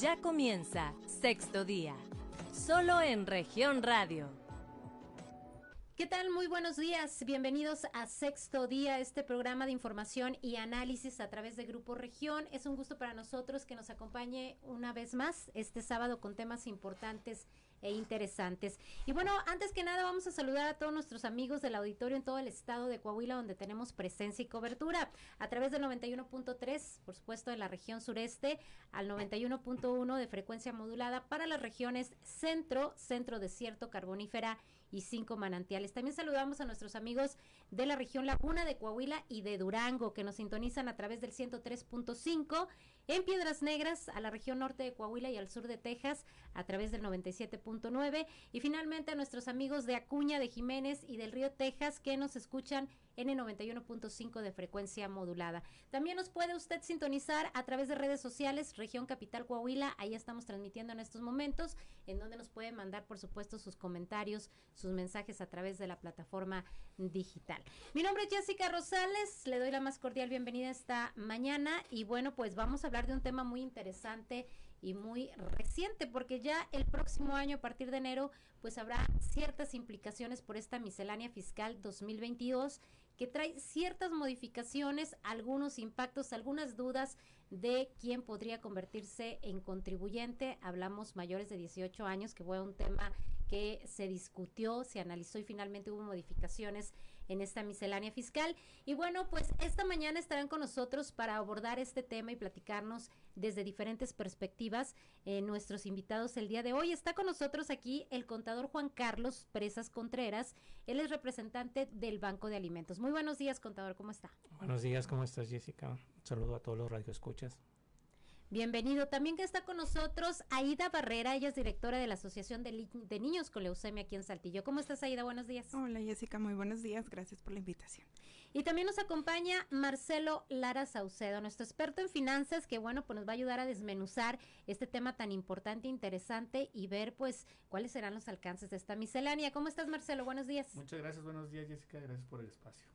Ya comienza Sexto Día, solo en región radio. ¿Qué tal? Muy buenos días. Bienvenidos a Sexto Día, este programa de información y análisis a través de Grupo Región. Es un gusto para nosotros que nos acompañe una vez más este sábado con temas importantes e interesantes. Y bueno, antes que nada vamos a saludar a todos nuestros amigos del auditorio en todo el estado de Coahuila donde tenemos presencia y cobertura a través del 91.3, por supuesto, de la región sureste al 91.1 de frecuencia modulada para las regiones centro, centro desierto, carbonífera y cinco manantiales. También saludamos a nuestros amigos de la región Laguna de Coahuila y de Durango que nos sintonizan a través del 103.5 en Piedras Negras, a la región norte de Coahuila y al sur de Texas a través del 97.9 y finalmente a nuestros amigos de Acuña, de Jiménez y del Río Texas que nos escuchan en el 91.5 de frecuencia modulada. También nos puede usted sintonizar a través de redes sociales, Región Capital Coahuila, ahí estamos transmitiendo en estos momentos, en donde nos puede mandar, por supuesto, sus comentarios, sus mensajes a través de la plataforma digital. Mi nombre es Jessica Rosales, le doy la más cordial bienvenida esta mañana y bueno, pues vamos a hablar de un tema muy interesante y muy reciente, porque ya el próximo año, a partir de enero, pues habrá ciertas implicaciones por esta miscelánea fiscal 2022 que trae ciertas modificaciones, algunos impactos, algunas dudas de quién podría convertirse en contribuyente. Hablamos mayores de 18 años, que fue un tema que se discutió, se analizó y finalmente hubo modificaciones en esta miscelánea fiscal. Y bueno, pues esta mañana estarán con nosotros para abordar este tema y platicarnos desde diferentes perspectivas eh, nuestros invitados el día de hoy. Está con nosotros aquí el contador Juan Carlos Presas Contreras. Él es representante del Banco de Alimentos. Muy buenos días, contador, ¿cómo está? Buenos días, ¿cómo estás, Jessica? Un saludo a todos los radioescuchas. Bienvenido. También que está con nosotros Aida Barrera, ella es directora de la Asociación de, de, Niños con Leucemia aquí en Saltillo. ¿Cómo estás, Aida? Buenos días. Hola, Jessica, muy buenos días. Gracias por la invitación. Y también nos acompaña Marcelo Lara Saucedo, nuestro experto en finanzas, que bueno, pues nos va a ayudar a desmenuzar este tema tan importante e interesante y ver pues cuáles serán los alcances de esta miscelánea. ¿Cómo estás, Marcelo? Buenos días. Muchas gracias, buenos días, Jessica. Gracias por el espacio.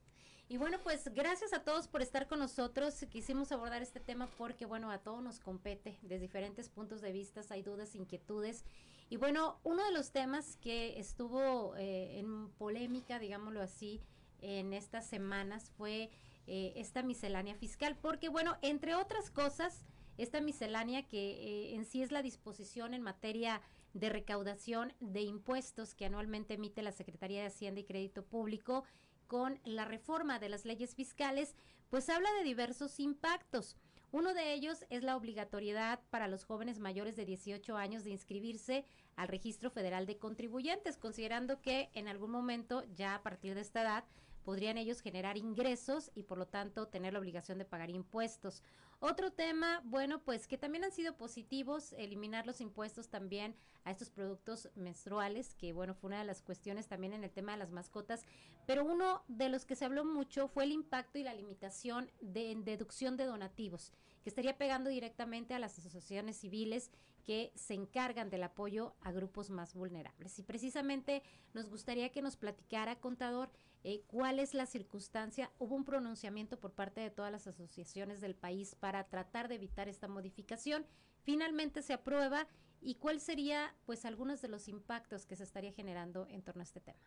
Y bueno, pues gracias a todos por estar con nosotros. Quisimos abordar este tema porque, bueno, a todos nos compete desde diferentes puntos de vista, hay dudas, inquietudes. Y bueno, uno de los temas que estuvo eh, en polémica, digámoslo así, en estas semanas fue eh, esta miscelánea fiscal, porque bueno, entre otras cosas, esta miscelánea que eh, en sí es la disposición en materia de recaudación de impuestos que anualmente emite la Secretaría de Hacienda y Crédito Público con la reforma de las leyes fiscales, pues habla de diversos impactos. Uno de ellos es la obligatoriedad para los jóvenes mayores de 18 años de inscribirse al Registro Federal de Contribuyentes, considerando que en algún momento, ya a partir de esta edad, podrían ellos generar ingresos y por lo tanto tener la obligación de pagar impuestos. Otro tema, bueno, pues que también han sido positivos, eliminar los impuestos también a estos productos menstruales, que bueno, fue una de las cuestiones también en el tema de las mascotas, pero uno de los que se habló mucho fue el impacto y la limitación de deducción de donativos, que estaría pegando directamente a las asociaciones civiles que se encargan del apoyo a grupos más vulnerables. Y precisamente nos gustaría que nos platicara, contador, eh, cuál es la circunstancia. Hubo un pronunciamiento por parte de todas las asociaciones del país para tratar de evitar esta modificación. Finalmente se aprueba y cuál sería, pues, algunos de los impactos que se estaría generando en torno a este tema.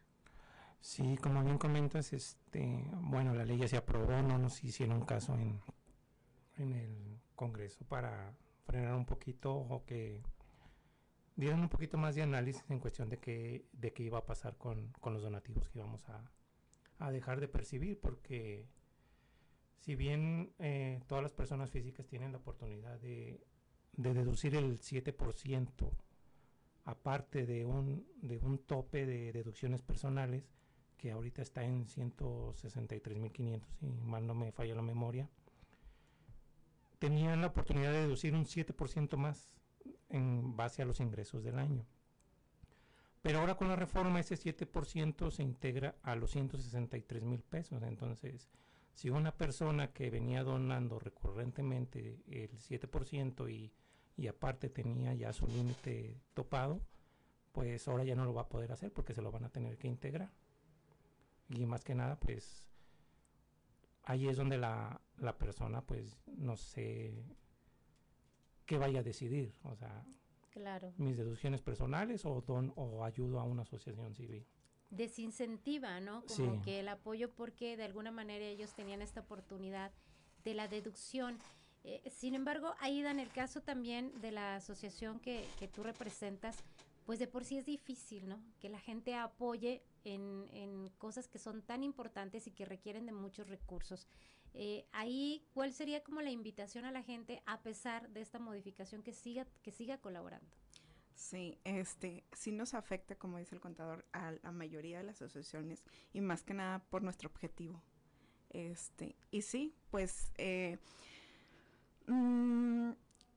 Sí, como bien comentas, este, bueno, la ley ya se aprobó, no nos hicieron caso en, en el Congreso para frenar un poquito o que dieran un poquito más de análisis en cuestión de qué, de qué iba a pasar con, los donativos que íbamos a, dejar de percibir, porque si bien eh, todas las personas físicas tienen la oportunidad de, de deducir el 7%, aparte de un, de un tope de deducciones personales, que ahorita está en 163.500, si mal no me falla la memoria, tenían la oportunidad de deducir un 7% más en base a los ingresos del año. Pero ahora con la reforma ese 7% se integra a los 163 mil pesos. Entonces, si una persona que venía donando recurrentemente el 7% y, y aparte tenía ya su límite topado, pues ahora ya no lo va a poder hacer porque se lo van a tener que integrar. Y más que nada, pues ahí es donde la, la persona, pues, no sé, qué vaya a decidir, o sea, Claro. mis deducciones personales o, don, o ayudo a una asociación civil. Desincentiva, ¿no? Como Sí. que el apoyo porque de alguna manera ellos tenían esta oportunidad de la deducción. Eh, sin embargo, Aida, en el caso también de la asociación que, que tú representas, pues de por sí es difícil, ¿no? Que la gente apoye en, en cosas que son tan importantes y que requieren de muchos recursos. Eh, ahí, ¿cuál sería como la invitación a la gente a pesar de esta modificación que siga, que siga colaborando? Sí, este, sí nos afecta, como dice el contador, a la mayoría de las asociaciones y más que nada por nuestro objetivo. Este, y sí, pues eh, mm,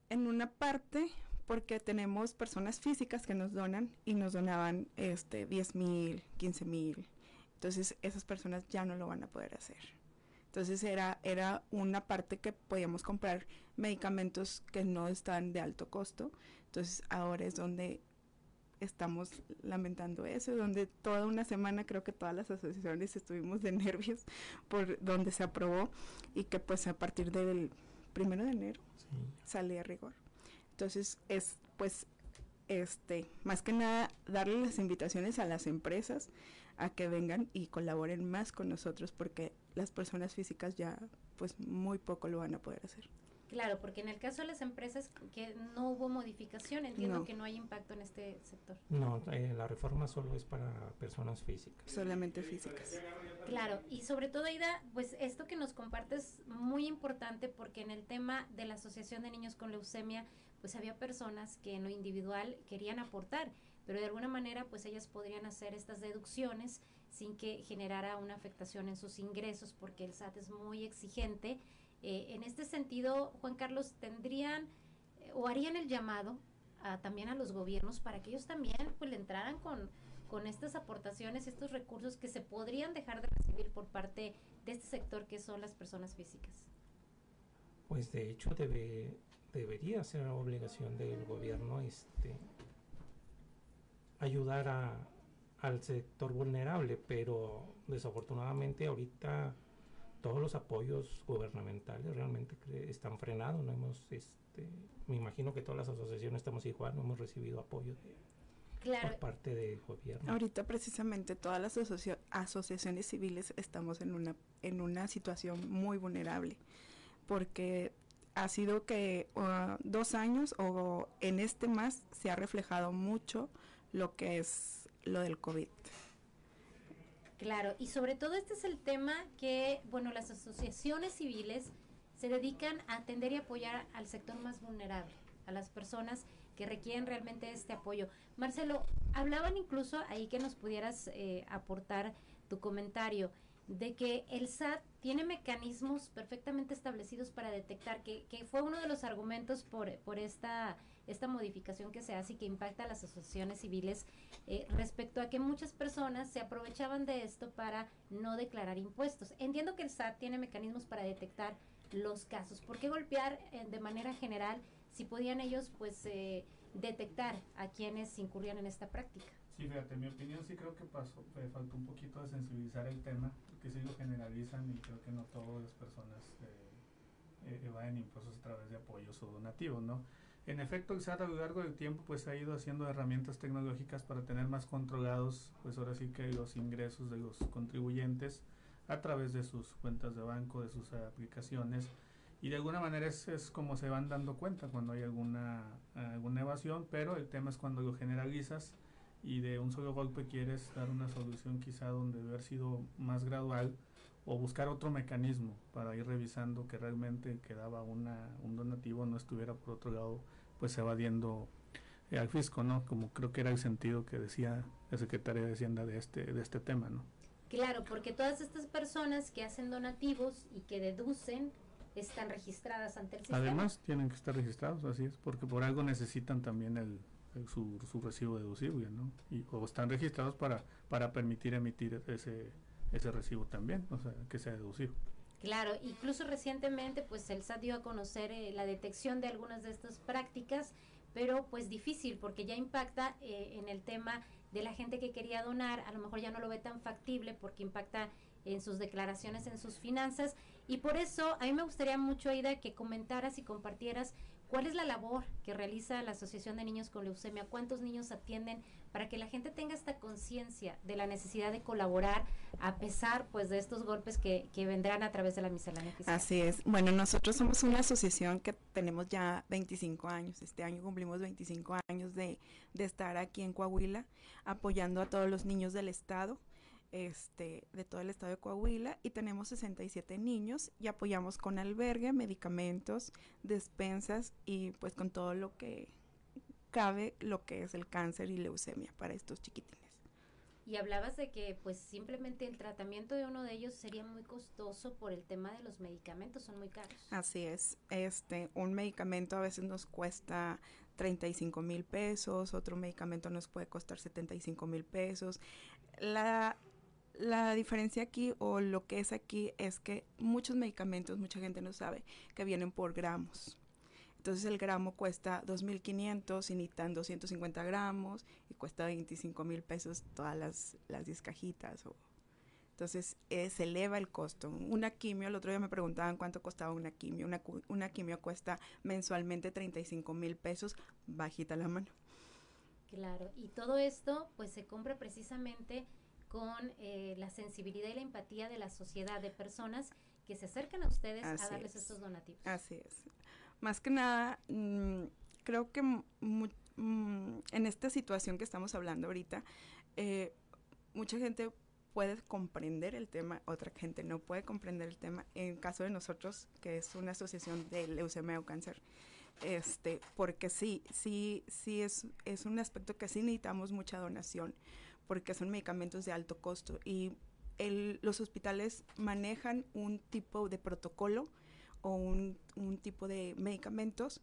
en una parte, porque tenemos personas físicas que nos donan y nos donaban este 10 mil, 15 mil. Entonces esas personas ya no lo van a poder hacer. Entonces era, era una parte que podíamos comprar medicamentos que no están de alto costo. Entonces ahora es donde estamos lamentando eso, donde toda una semana creo que todas las asociaciones estuvimos de nervios por donde se aprobó y que pues a partir del primero de enero Sí. sale a rigor. Entonces es pues este más que nada darle las invitaciones a las empresas a que vengan y colaboren más con nosotros porque las personas físicas ya pues muy poco lo van a poder hacer. Claro, porque en el caso de las empresas que no hubo modificación, entiendo No. que no hay impacto en este sector. No, eh, la reforma solo es para personas físicas. Solamente físicas. Claro, y sobre todo, Aida, pues esto que nos compartes es muy importante porque en el tema de la Asociación de Niños con Leucemia, pues había personas que en lo individual querían aportar, pero de alguna manera pues ellas podrían hacer estas deducciones sin que generara una afectación en sus ingresos porque el SAT es muy exigente. Eh, en este sentido, Juan Carlos, tendrían eh, o harían el llamado a- también a los gobiernos para que ellos también pues le entraran con, con estas aportaciones, estos recursos que se podrían dejar de recibir por parte de este sector que son las personas físicas. Pues de hecho debe, debería ser obligación del gobierno este, ayudar a, al sector vulnerable, pero desafortunadamente ahorita todos los apoyos gubernamentales realmente cre- están frenados. No hemos, este, me imagino que todas las asociaciones estamos igual, no hemos recibido apoyo de- Claro, por parte del gobierno. Ahorita precisamente todas las asocia- asociaciones civiles estamos en una en una situación muy vulnerable porque ha sido que uh, dos años o en este más se ha reflejado mucho lo que es lo del COVID. Claro, y sobre todo este es el tema que, bueno, las asociaciones civiles se dedican a atender y apoyar al sector más vulnerable, a las personas que requieren realmente este apoyo. Marcelo, hablaban incluso ahí que nos pudieras eh, aportar tu comentario de que el SAT tiene mecanismos perfectamente establecidos para detectar, que, que fue uno de los argumentos por, por esta, esta modificación que se hace y que impacta a las asociaciones civiles eh, respecto a que muchas personas se aprovechaban de esto para no declarar impuestos. Entiendo que el SAT tiene mecanismos para detectar los casos. ¿Por qué golpear eh, de manera general si podían ellos pues eh, detectar a quienes incurrían en esta práctica? Sí, fíjate, en mi opinión sí creo que pasó, eh, faltó un poquito de sensibilizar el tema, porque sí lo generalizan y creo que no todas las personas eh, eh, evaden impuestos a través de apoyos o donativos, ¿no? En efecto, el SAT a lo largo del tiempo pues ha ido haciendo herramientas tecnológicas para tener más controlados, pues ahora sí que los ingresos de los contribuyentes a través de sus cuentas de banco, de sus aplicaciones. Y de alguna manera es, es como se van dando cuenta cuando hay alguna, alguna evasión, pero el tema es cuando lo generalizas y de un solo golpe quieres dar una solución quizá donde debe haber sido más gradual o buscar otro mecanismo para ir revisando que realmente quedaba una, un donativo no estuviera por otro lado pues evadiendo eh, al fisco, ¿no? Como creo que era el sentido que decía la Secretaría de Hacienda de este, de este tema, ¿no? Claro, porque todas estas personas que hacen donativos y que deducen están registradas ante el sistema. Además tienen que estar registrados, así es, porque por algo necesitan también el, el- su, su recibo deducible, ¿no? Y, o están registrados para, para permitir emitir ese, ese recibo también, o sea, que sea deducido. Claro, incluso recientemente pues el SAT dio a conocer eh, la detección de algunas de estas prácticas, pero pues difícil porque ya impacta eh, en el tema de la gente que quería donar, a lo mejor ya no lo ve tan factible porque impacta en sus declaraciones, en sus finanzas y por eso a mí me gustaría mucho, Aida, que comentaras y compartieras ¿Cuál es la labor que realiza la Asociación de Niños con Leucemia? ¿Cuántos niños atienden para que la gente tenga esta conciencia de la necesidad de colaborar a pesar pues de estos golpes que, que vendrán a través de la miscelánea? Así es. Bueno, nosotros somos una asociación que tenemos ya 25 años. Este año cumplimos 25 años de, de estar aquí en Coahuila apoyando a todos los niños del estado este, de todo el estado de Coahuila y tenemos 67 niños y apoyamos con albergue, medicamentos, despensas y pues con todo lo que cabe lo que es el cáncer y leucemia para estos chiquitines. Y hablabas de que pues simplemente el tratamiento de uno de ellos sería muy costoso por el tema de los medicamentos, son muy caros. Así es, este, un medicamento a veces nos cuesta 35 mil pesos, otro medicamento nos puede costar 75 mil pesos. La, la diferencia aquí o lo que es aquí es que muchos medicamentos, mucha gente no sabe, que vienen por gramos. Entonces el gramo cuesta 2.500 y necesitan 250 gramos y cuesta 25 mil pesos todas las, las 10 cajitas. O, entonces eh, se eleva el costo. Una quimio, el otro día me preguntaban cuánto costaba una quimio. Una, una quimio cuesta mensualmente 35 mil pesos, bajita la mano. Claro, y todo esto pues se compra precisamente con eh, la sensibilidad y la empatía de la sociedad, de personas que se acercan a ustedes Así a darles es. estos donativos. Así es. Más que nada, mm, creo que mu- mm, en esta situación que estamos hablando ahorita, eh, mucha gente puede comprender el tema, otra gente no puede comprender el tema. En caso de nosotros, que es una asociación de leucemia o cáncer, este, porque sí, sí, sí es, es un aspecto que sí necesitamos mucha donación, porque son medicamentos de alto costo y el- los hospitales manejan un tipo de protocolo o un, un tipo de medicamentos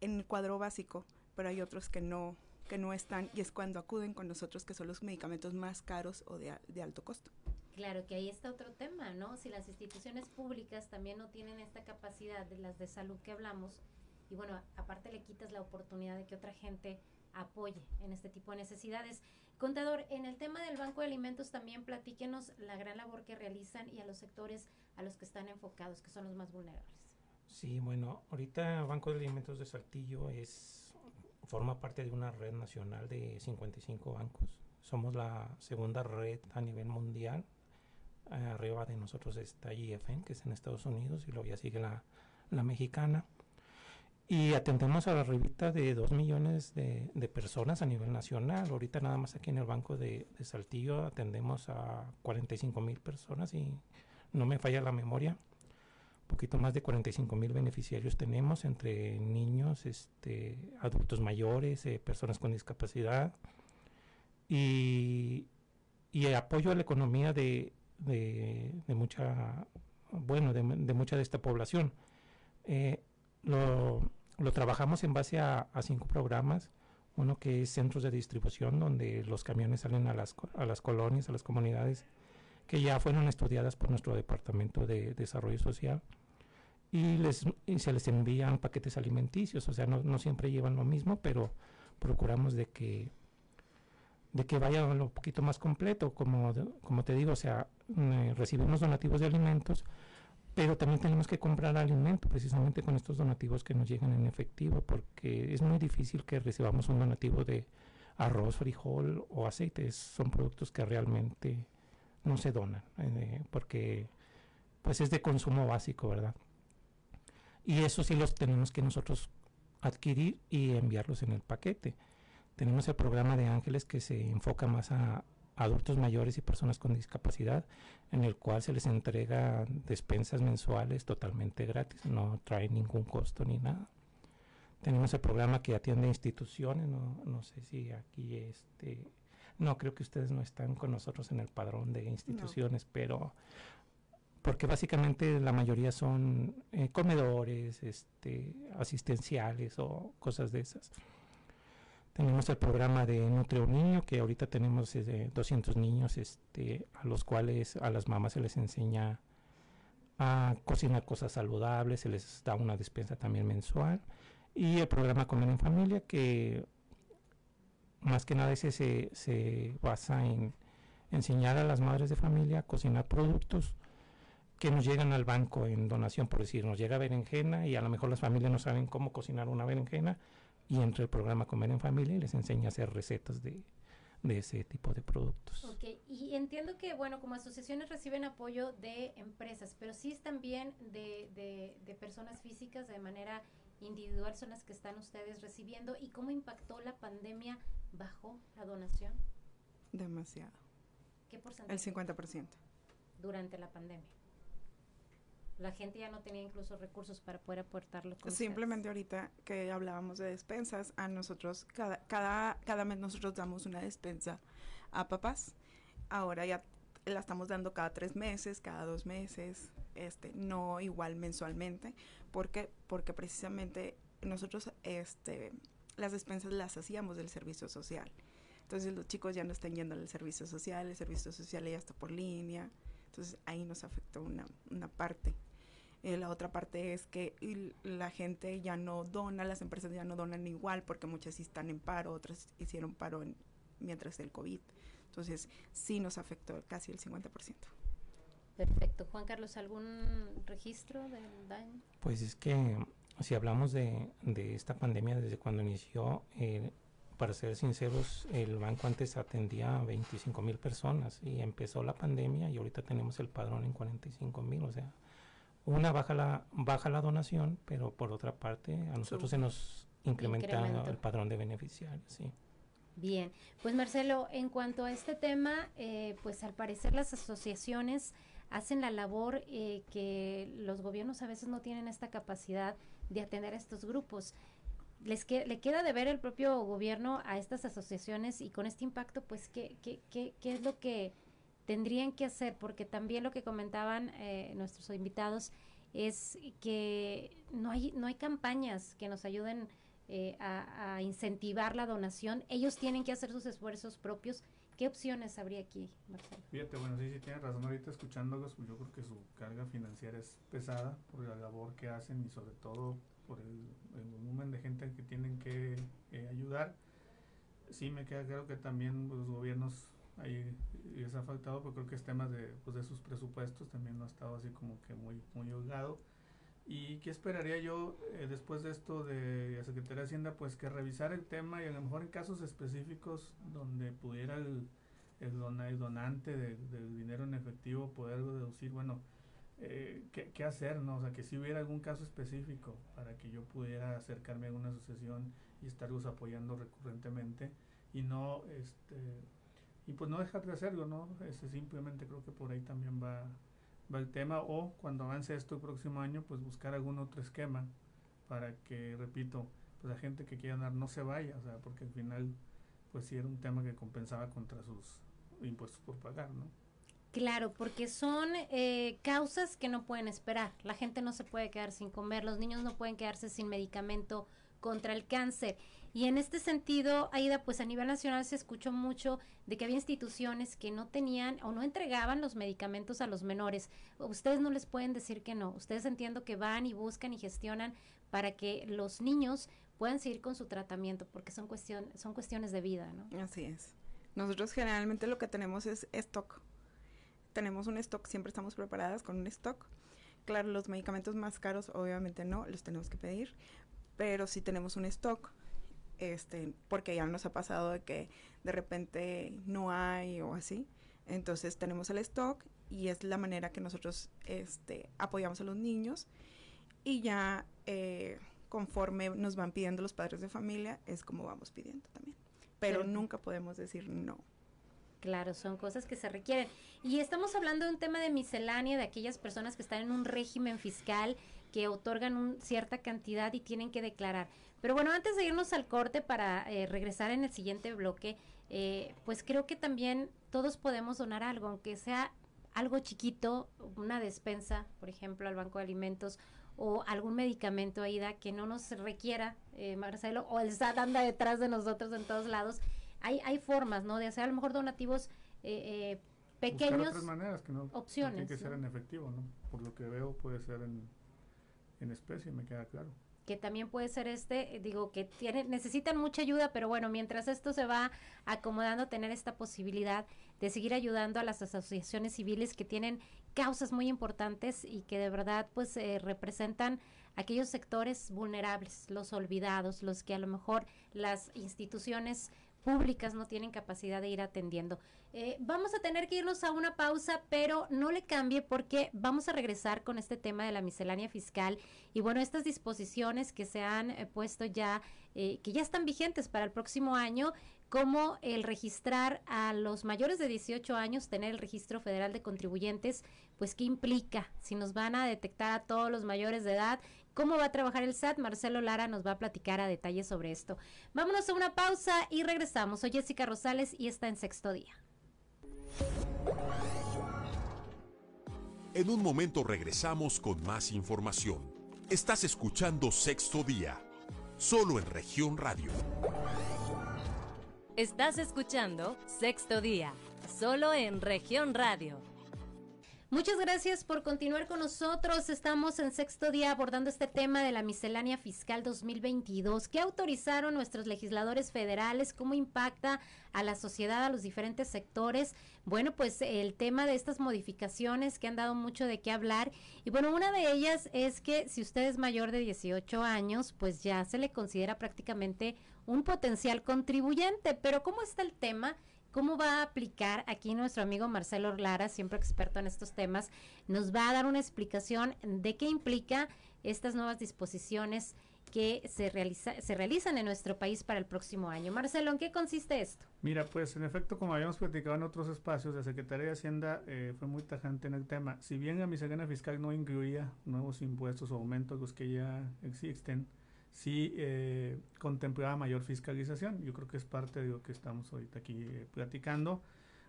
en el cuadro básico, pero hay otros que no que no están y es cuando acuden con nosotros que son los medicamentos más caros o de, de alto costo. Claro que ahí está otro tema, ¿no? Si las instituciones públicas también no tienen esta capacidad de las de salud que hablamos, y bueno, aparte le quitas la oportunidad de que otra gente apoye en este tipo de necesidades. Contador, en el tema del Banco de Alimentos también platíquenos la gran labor que realizan y a los sectores a los que están enfocados, que son los más vulnerables. Sí, bueno, ahorita Banco de Alimentos de Saltillo es forma parte de una red nacional de 55 bancos. Somos la segunda red a nivel mundial. Arriba de nosotros está IFN, que es en Estados Unidos, y luego ya sigue la, la mexicana. Y atendemos a la revista de 2 millones de, personas a nivel nacional. Ahorita nada más aquí en el Banco de, Saltillo atendemos a 45 mil personas y no me falla la memoria poquito más de 45 mil beneficiarios tenemos entre niños, este, adultos mayores, eh, personas con discapacidad y, y apoyo a la economía de, de, mucha, bueno, de, de mucha de esta población. Eh, lo, lo trabajamos en base a, cinco programas. Uno que es centros de distribución, donde los camiones salen a las, a las colonias, a las comunidades, que ya fueron estudiadas por nuestro Departamento de Desarrollo Social y, les, se les envían paquetes alimenticios, o sea, no, no siempre llevan lo mismo, pero procuramos de que de que vaya un poquito más completo, como, como te digo, o sea, eh, recibimos donativos de alimentos, pero también tenemos que comprar alimento precisamente con estos donativos que nos llegan en efectivo, porque es muy difícil que recibamos un donativo de arroz, frijol o aceite, son productos que realmente no se donan, eh, porque pues es de consumo básico, ¿verdad? Y eso sí los tenemos que nosotros adquirir y enviarlos en el paquete. Tenemos el programa de Ángeles que se enfoca más a adultos mayores y personas con discapacidad, en el cual se les entrega despensas mensuales totalmente gratis, no trae ningún costo ni nada. Tenemos el programa que atiende instituciones, no, no sé si aquí este, no creo que ustedes no están con nosotros en el padrón de instituciones, pero porque básicamente la mayoría son eh, comedores, este, asistenciales o cosas de esas. Tenemos el programa de Nutre un Niño, que ahorita tenemos eh, 200 niños este, a los cuales a las mamás se les enseña a cocinar cosas saludables, se les da una despensa también mensual. Y el programa Comer en Familia, que más que nada ese se, se basa en enseñar a las madres de familia a cocinar productos que nos llegan al banco en donación, por decir, nos llega berenjena y a lo mejor las familias no saben cómo cocinar una berenjena y entra el programa Comer en Familia y les enseña a hacer recetas de, de ese tipo de productos. Ok, y entiendo que, bueno, como asociaciones reciben apoyo de empresas, pero sí es también de, de, de personas físicas de manera individual son las que están ustedes recibiendo y cómo impactó la pandemia bajo la donación. Demasiado. ¿Qué porcentaje? El 50%. Durante la pandemia. La gente ya no tenía incluso recursos para poder aportarlo. Simplemente ahorita que hablábamos de despensas, a nosotros cada, cada, cada mes nosotros damos una despensa a papás. Ahora ya la estamos dando cada tres meses, cada dos meses, este, no igual mensualmente, porque porque precisamente nosotros este las despensas las hacíamos del servicio social. Entonces los chicos ya no están yendo al servicio social, el servicio social ya está por línea, entonces ahí nos afectó una, una parte. Eh, la otra parte es que la gente ya no dona, las empresas ya no donan igual porque muchas sí están en paro, otras hicieron paro en, mientras el COVID. Entonces sí nos afectó casi el 50%. Perfecto. Juan Carlos, ¿algún registro del daño? Pues es que si hablamos de, de esta pandemia desde cuando inició, eh, para ser sinceros, el banco antes atendía a 25 mil personas y empezó la pandemia y ahorita tenemos el padrón en 45 mil, o sea, una baja la baja la donación, pero por otra parte a nosotros se nos incrementa el padrón de beneficiarios, sí. Bien, pues Marcelo, en cuanto a este tema, eh, pues al parecer las asociaciones hacen la labor eh, que los gobiernos a veces no tienen esta capacidad de atender a estos grupos. Les que, le queda de ver el propio gobierno a estas asociaciones y con este impacto, pues, ¿qué, qué, qué, qué es lo que tendrían que hacer, porque también lo que comentaban eh, nuestros invitados es que no hay, no hay campañas que nos ayuden eh, a, incentivar la donación. Ellos tienen que hacer sus esfuerzos propios. ¿Qué opciones habría aquí, Marcelo? Fíjate, bueno, sí, sí, tienes razón. Ahorita escuchándolos, pues yo creo que su carga financiera es pesada por la labor que hacen y sobre todo por el, volumen de gente que tienen que eh, ayudar. Sí, me queda claro que también los gobiernos ahí les ha faltado, pero creo que es tema de, pues, de sus presupuestos, también no ha estado así como que muy, muy holgado. ¿Y qué esperaría yo eh, después de esto de la Secretaría de Hacienda? Pues que revisar el tema y a lo mejor en casos específicos donde pudiera el, el, donante del dinero en efectivo poder deducir, bueno, eh, ¿qué, ¿qué, hacer, ¿no? O sea, que si hubiera algún caso específico para que yo pudiera acercarme a una asociación y estarlos apoyando recurrentemente y no, este, y pues no dejar de hacerlo, ¿no? Simplemente creo que por ahí también va, va el tema o cuando avance esto el próximo año pues buscar algún otro esquema para que, repito, pues la gente que quiera dar no se vaya, o sea, porque al final pues sí era un tema que compensaba contra sus impuestos por pagar, ¿no? Claro, porque son eh, causas que no pueden esperar. La gente no se puede quedar sin comer, los niños no pueden quedarse sin medicamento contra el cáncer. Y en este sentido, Aida, pues a nivel nacional se escuchó mucho de que había instituciones que no tenían o no entregaban los medicamentos a los menores. Ustedes no les pueden decir que no. Ustedes entiendo que van y buscan y gestionan para que los niños puedan seguir con su tratamiento, porque son, cuestión, son cuestiones de vida, ¿no? Así es. Nosotros generalmente lo que tenemos es stock. Tenemos un stock, siempre estamos preparadas con un stock. Claro, los medicamentos más caros obviamente no, los tenemos que pedir, pero sí tenemos un stock este, porque ya nos ha pasado de que de repente no hay o así. Entonces tenemos el stock y es la manera que nosotros este, apoyamos a los niños y ya eh, conforme nos van pidiendo los padres de familia es como vamos pidiendo también. Pero nunca podemos decir no. Claro, son cosas que se requieren. Y estamos hablando de un tema de miscelánea, de aquellas personas que están en un régimen fiscal, que otorgan un, cierta cantidad y tienen que declarar. Pero bueno, antes de irnos al corte para eh, regresar en el siguiente bloque, eh, pues creo que también todos podemos donar algo, aunque sea algo chiquito, una despensa, por ejemplo, al Banco de Alimentos o algún medicamento, Aida, que no nos requiera, eh, Marcelo, o el SAT anda detrás de nosotros en todos lados. Hay, hay formas, ¿no? De hacer a lo mejor donativos eh, pequeños. otras maneras que no, opciones. tiene que ser en efectivo, ¿no? Por lo que veo puede ser en, en especie, me queda claro. Que también puede ser este, eh, digo que tiene, necesitan mucha ayuda, pero bueno, mientras esto se va acomodando, tener esta posibilidad de seguir ayudando a las asociaciones civiles que tienen causas muy importantes y que de verdad pues eh, representan aquellos sectores vulnerables, los olvidados, los que a lo mejor las instituciones públicas no tienen capacidad de ir atendiendo. Eh, vamos a tener que irnos a una pausa, pero no le cambie porque vamos a regresar con este tema de la miscelánea fiscal y bueno, estas disposiciones que se han eh, puesto ya, eh, que ya están vigentes para el próximo año, como el registrar a los mayores de 18 años, tener el registro federal de contribuyentes, pues qué implica, si nos van a detectar a todos los mayores de edad, cómo va a trabajar el SAT, Marcelo Lara nos va a platicar a detalle sobre esto. Vámonos a una pausa y regresamos. Soy Jessica Rosales y está en sexto día. En un momento regresamos con más información. Estás escuchando Sexto Día, solo en región radio. Estás escuchando Sexto Día, solo en región radio. Muchas gracias por continuar con nosotros. Estamos en sexto día abordando este tema de la miscelánea fiscal 2022. ¿Qué autorizaron nuestros legisladores federales? ¿Cómo impacta a la sociedad, a los diferentes sectores? Bueno, pues el tema de estas modificaciones que han dado mucho de qué hablar. Y bueno, una de ellas es que si usted es mayor de 18 años, pues ya se le considera prácticamente un potencial contribuyente. Pero ¿cómo está el tema? ¿Cómo va a aplicar? Aquí nuestro amigo Marcelo Orlara, siempre experto en estos temas, nos va a dar una explicación de qué implica estas nuevas disposiciones que se, realiza, se realizan en nuestro país para el próximo año. Marcelo, ¿en qué consiste esto? Mira, pues en efecto, como habíamos platicado en otros espacios, la Secretaría de Hacienda eh, fue muy tajante en el tema. Si bien la miscelánea fiscal no incluía nuevos impuestos o aumentos, los que ya existen, sí eh, contemplaba mayor fiscalización. Yo creo que es parte de lo que estamos ahorita aquí eh, platicando.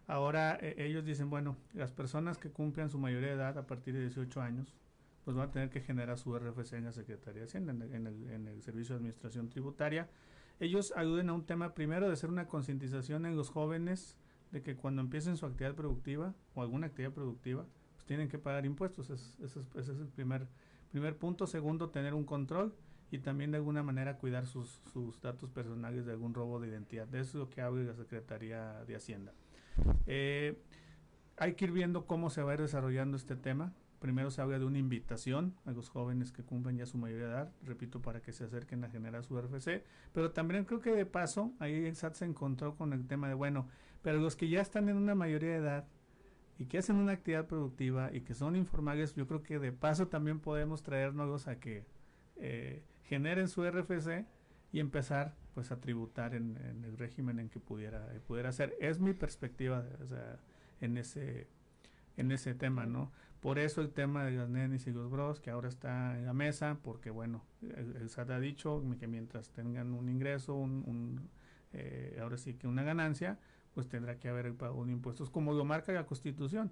Ahora eh, ellos dicen, bueno, las personas que cumplan su mayoría de edad a partir de 18 años, pues van a tener que generar su RFC en la Secretaría de Hacienda, en el, en el, Servicio de Administración Tributaria. Ellos ayuden a un tema primero de hacer una concientización en los jóvenes de que cuando empiecen su actividad productiva o alguna actividad productiva, pues tienen que pagar impuestos. ese es el primer, primer punto. Segundo, tener un control y también de alguna manera cuidar sus, sus datos personales de algún robo de identidad. De eso es lo que habla la Secretaría de Hacienda. Eh, hay que ir viendo cómo se va a ir desarrollando este tema. Primero se habla de una invitación a los jóvenes que cumplen ya su mayoría de edad, repito, para que se acerquen a generar su RFC, pero también creo que de paso, ahí el SAT se encontró con el tema de, bueno, pero los que ya están en una mayoría de edad y que hacen una actividad productiva y que son informales, yo creo que de paso también podemos traernos a que eh, generen su RFC y empezar pues a tributar en, el régimen en que pudiera pudiera ser. Es mi perspectiva en ese en ese tema no por eso el tema de las nenis y los bros que ahora está en la mesa porque bueno el, SAT ha dicho que mientras tengan un ingreso un, eh, ahora sí que una ganancia pues tendrá que haber pago de impuestos como lo marca la constitución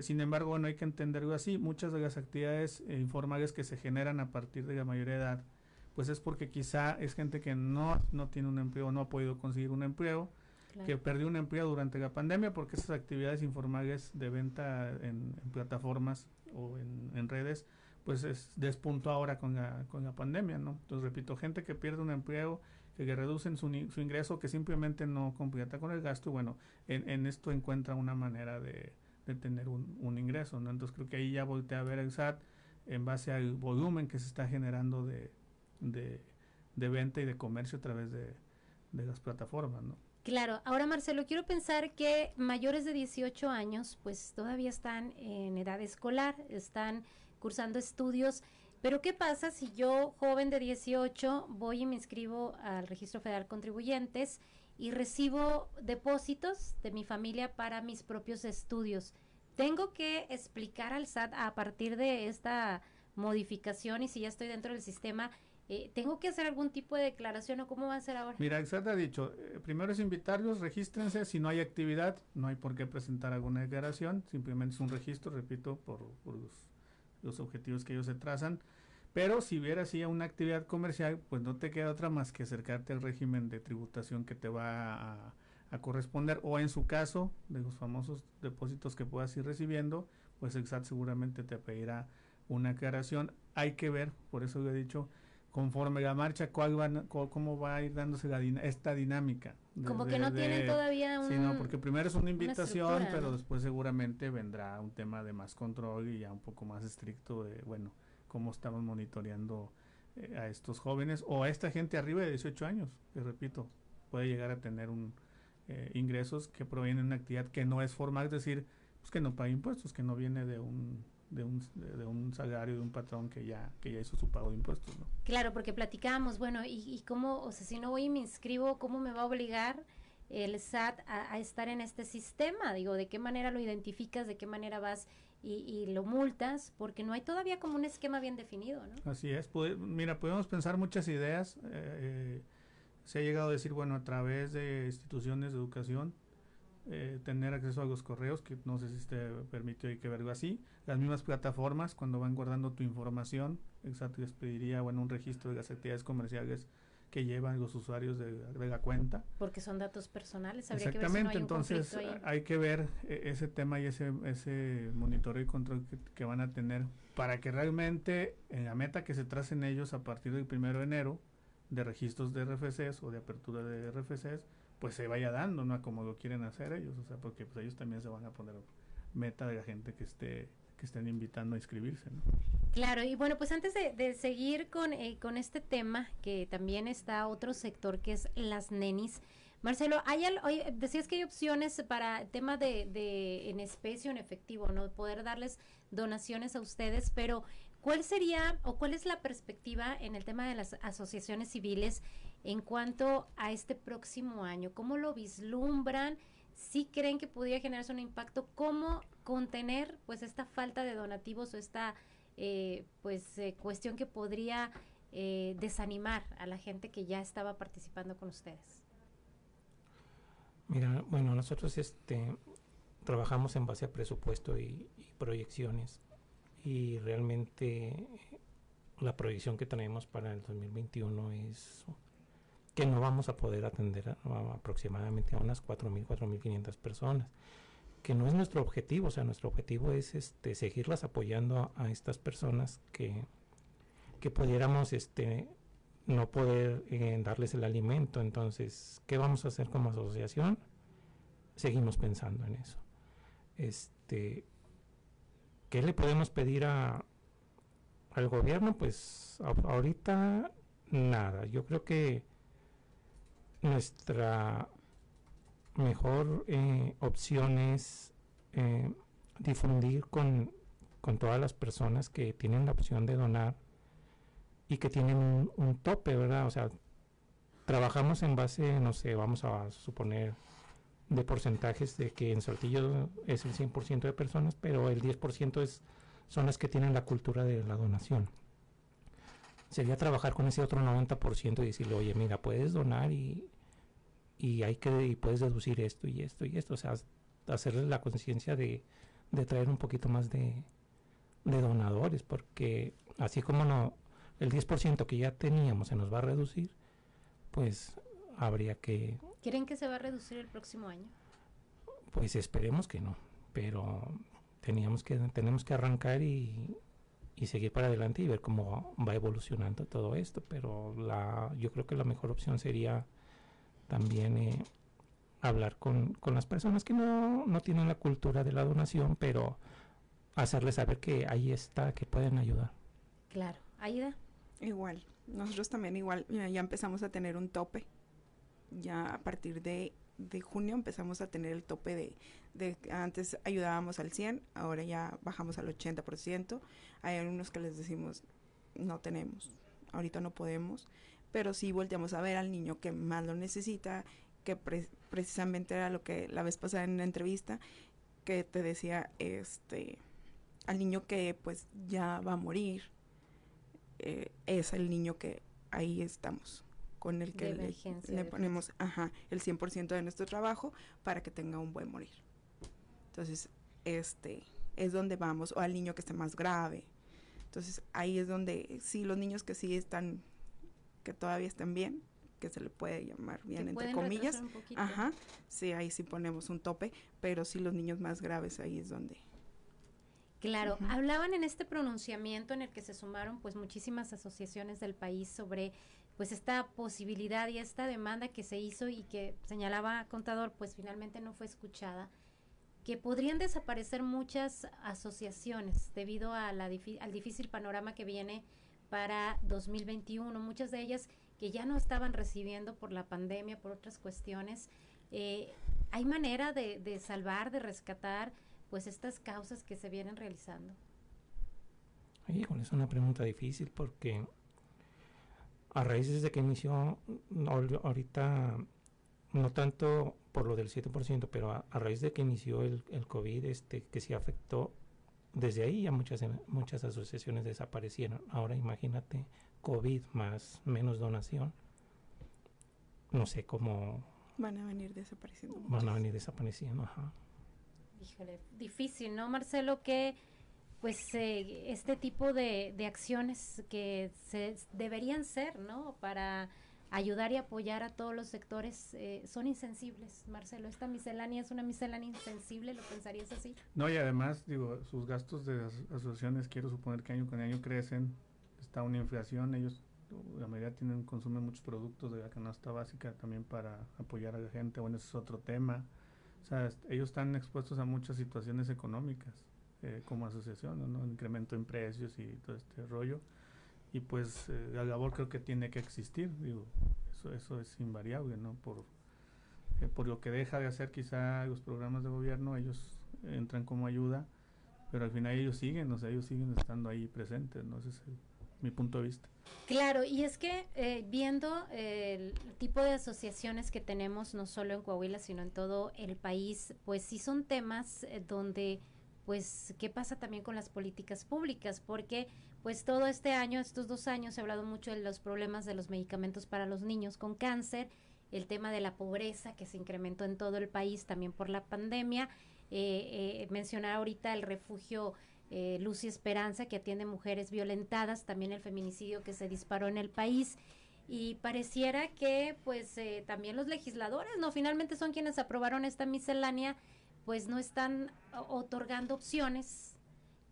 sin embargo no hay que entenderlo así muchas de las actividades eh, informales que se generan a partir de la mayoría de edad pues es porque quizá es gente que no, no tiene un empleo, no ha podido conseguir un empleo, que perdió un empleo durante la pandemia porque esas actividades informales de venta en, plataformas o en, redes, pues es, despuntó ahora con la, con la pandemia, ¿no? Entonces, repito, gente que pierde un empleo, que, que reducen su, su ingreso, que simplemente no completa con el gasto, bueno, en, en esto encuentra una manera de, de tener un, un, ingreso, ¿no? Entonces creo que ahí ya voltea a ver el SAT en base al volumen que se está generando de, de, venta y de comercio a través de, las plataformas, ¿no? Claro, ahora Marcelo, quiero pensar que mayores de 18 años pues todavía están en edad escolar, están cursando estudios, pero ¿qué pasa si yo, joven de 18, voy y me inscribo al Registro Federal Contribuyentes y recibo depósitos de mi familia para mis propios estudios? Tengo que explicar al SAT a partir de esta modificación y si ya estoy dentro del sistema, eh, ¿Tengo que hacer algún tipo de declaración o cómo va a ser ahora? Mira, Exat ha dicho, eh, primero es invitarlos, regístrense, si no hay actividad, no hay por qué presentar alguna declaración, simplemente es un registro, repito, por, los, objetivos que ellos se trazan. Pero si hubiera así una actividad comercial, pues no te queda otra más que acercarte al régimen de tributación que te va a, a corresponder, o en su caso, de los famosos depósitos que puedas ir recibiendo, pues el seguramente te pedirá una aclaración. Hay que ver, por eso lo he dicho, conforme la marcha, ¿cuál van, cómo va a ir dándose la esta dinámica. Como que no tienen todavía un... Sí, no, porque primero es una invitación, pero después seguramente vendrá un tema de más control y ya un poco más estricto de, bueno, cómo estamos monitoreando eh, a estos jóvenes o a esta gente arriba de 18 años, que repito, puede llegar a tener un eh, ingresos que provienen de una actividad que no es formal, es decir, pues que no paga impuestos, que no viene de un de un, de, un salario de un patrón que ya, que ya hizo su pago de impuestos, ¿no? Claro, porque platicábamos, bueno, y, y cómo, o sea, si no voy y me inscribo, ¿cómo me va a obligar el SAT a, estar en este sistema? Digo, ¿de qué manera lo identificas? ¿De qué manera vas y, lo multas? Porque no hay todavía como un esquema bien definido, ¿no? Así es. mira, podemos pensar muchas ideas. Eh, eh, se ha llegado a decir, bueno, a través de instituciones de educación, eh, tener acceso a los correos, que no sé si te permitió hay que verlo así. Las mismas plataformas, cuando van guardando tu información, exacto, les pediría bueno, un registro de las actividades comerciales que llevan los usuarios de, la cuenta. Porque son datos personales, Exactamente, entonces hay que ver eh, ese tema y ese, ese monitoreo y control que, van a tener para que realmente en la meta que se tracen ellos a partir del primero de enero de registros de RFCs o de apertura de RFCs, pues se vaya dando, ¿no? Como lo quieren hacer ellos, o sea, porque pues ellos también se van a poner meta de la gente que esté que estén invitando a inscribirse, ¿no? Claro, y bueno, pues antes de, seguir con, eh, con este tema, que también está otro sector que es las nenis, Marcelo, hay decías que hay opciones para tema de, de en especie o en efectivo, ¿no? Poder darles donaciones a ustedes, pero ¿cuál sería o cuál es la perspectiva en el tema de las asociaciones civiles en cuanto a este próximo año? ¿Cómo lo vislumbran? ¿Sí creen que podría generarse un impacto? ¿Cómo contener pues esta falta de donativos o esta eh, pues eh, cuestión que podría eh, desanimar a la gente que ya estaba participando con ustedes? Mira, bueno, nosotros este trabajamos en base a presupuesto y, proyecciones y realmente la proyección que tenemos para el 2021 es que no vamos a poder atender a, aproximadamente a unas 4.000, 4.500 personas, que no es nuestro objetivo, o sea, nuestro objetivo es este, seguirlas apoyando a, estas personas que, que pudiéramos este, no poder eh, darles el alimento. Entonces, ¿qué vamos a hacer como asociación? Seguimos pensando en eso. Este, ¿Qué le podemos pedir a, al gobierno? Pues ahorita nada. Yo creo que nuestra mejor eh, opción es eh, difundir con, todas las personas que tienen la opción de donar y que tienen un, tope, ¿verdad? O sea, trabajamos en base, no sé, vamos a suponer de porcentajes de que en Saltillo es el 100% de personas, pero el 10% es, son las que tienen la cultura de la donación sería trabajar con ese otro 90% y decirle, oye, mira, puedes donar y, y hay que y puedes deducir esto y esto y esto, o sea, hacerle la conciencia de, de, traer un poquito más de, de donadores, porque así como no el 10% que ya teníamos se nos va a reducir, pues habría que... ¿Quieren que se va a reducir el próximo año? Pues esperemos que no, pero teníamos que, tenemos que arrancar y, y seguir para adelante y ver cómo va evolucionando todo esto. Pero la, yo creo que la mejor opción sería también eh, hablar con, con, las personas que no, no tienen la cultura de la donación, pero hacerles saber que ahí está, que pueden ayudar. Claro, Aida. Igual, nosotros también igual, ya empezamos a tener un tope. Ya a partir de de junio empezamos a tener el tope de, de, antes ayudábamos al 100, ahora ya bajamos al 80%. Hay algunos que les decimos, no tenemos, ahorita no podemos, pero sí volteamos a ver al niño que más lo necesita, que precisamente era lo que la vez pasada en la entrevista, que te decía, este, al niño que pues ya va a morir, eh, es el niño que ahí estamos con el que le, ponemos ajá, el 100% de nuestro trabajo para que tenga un buen morir. Entonces, este es donde vamos, o al niño que esté más grave. Entonces, ahí es donde sí, los niños que sí están, que todavía están bien, que se le puede llamar bien, entre comillas. Ajá, sí, ahí sí ponemos un tope, pero sí los niños más graves, ahí es donde Claro, hablaban en este pronunciamiento en el que se sumaron pues muchísimas asociaciones del país sobre pues esta posibilidad y esta demanda que se hizo y que señalaba Contador pues finalmente no fue escuchada, que podrían desaparecer muchas asociaciones debido a la al difícil panorama que viene para 2021, muchas de ellas que ya no estaban recibiendo por la pandemia, por otras cuestiones. Eh, ¿Hay manera de, de salvar, de rescatar pues estas causas que se vienen realizando? Híjole, es una pregunta difícil porque a raíz de que inició, ahorita, no tanto por lo del 7%, pero a, raíz de que inició el, el, COVID, este, que sí afectó, desde ahí ya muchas, muchas asociaciones desaparecieron. Ahora imagínate, COVID más menos donación. No sé cómo... Van a venir desapareciendo. Van a venir desapareciendo, ajá. Híjole, difícil, ¿no, Marcelo? Que pues eh, este tipo de, de, acciones que se deberían ser, ¿no? Para ayudar y apoyar a todos los sectores eh, son insensibles. Marcelo, esta miscelánea es una miscelánea insensible, ¿lo pensarías así? No, y además, digo, sus gastos de asociaciones, quiero suponer que año con año crecen, está una inflación, ellos la mayoría tienen consumen muchos productos de la canasta básica también para apoyar a la gente, bueno, ese es otro tema. O sea, ellos están expuestos a muchas situaciones económicas eh, como asociación, ¿no? incremento en precios y todo este rollo. Y pues eh, la labor creo que tiene que existir, digo, eso, eso es invariable, ¿no? Por, eh, por lo que deja de hacer quizá los programas de gobierno, ellos entran como ayuda, pero al final ellos siguen, o sea, ellos siguen estando ahí presentes, ¿no? Ese es mi punto de vista. Claro, y es que eh, viendo el tipo de asociaciones que tenemos, no solo en Coahuila, sino en todo el país, pues sí son temas eh, donde, pues, ¿qué pasa también con las políticas públicas? Porque, pues, todo este año, estos dos años, ha hablado mucho de los problemas de los medicamentos para los niños con cáncer, el tema de la pobreza que se incrementó en todo el país también por la pandemia, eh, mencionar ahorita el refugio eh, Luz y Esperanza, que atiende mujeres violentadas, también el feminicidio que se disparó en el país. Y pareciera que, pues, eh, también los legisladores, ¿no? Finalmente son quienes aprobaron esta miscelánea, pues no están otorgando opciones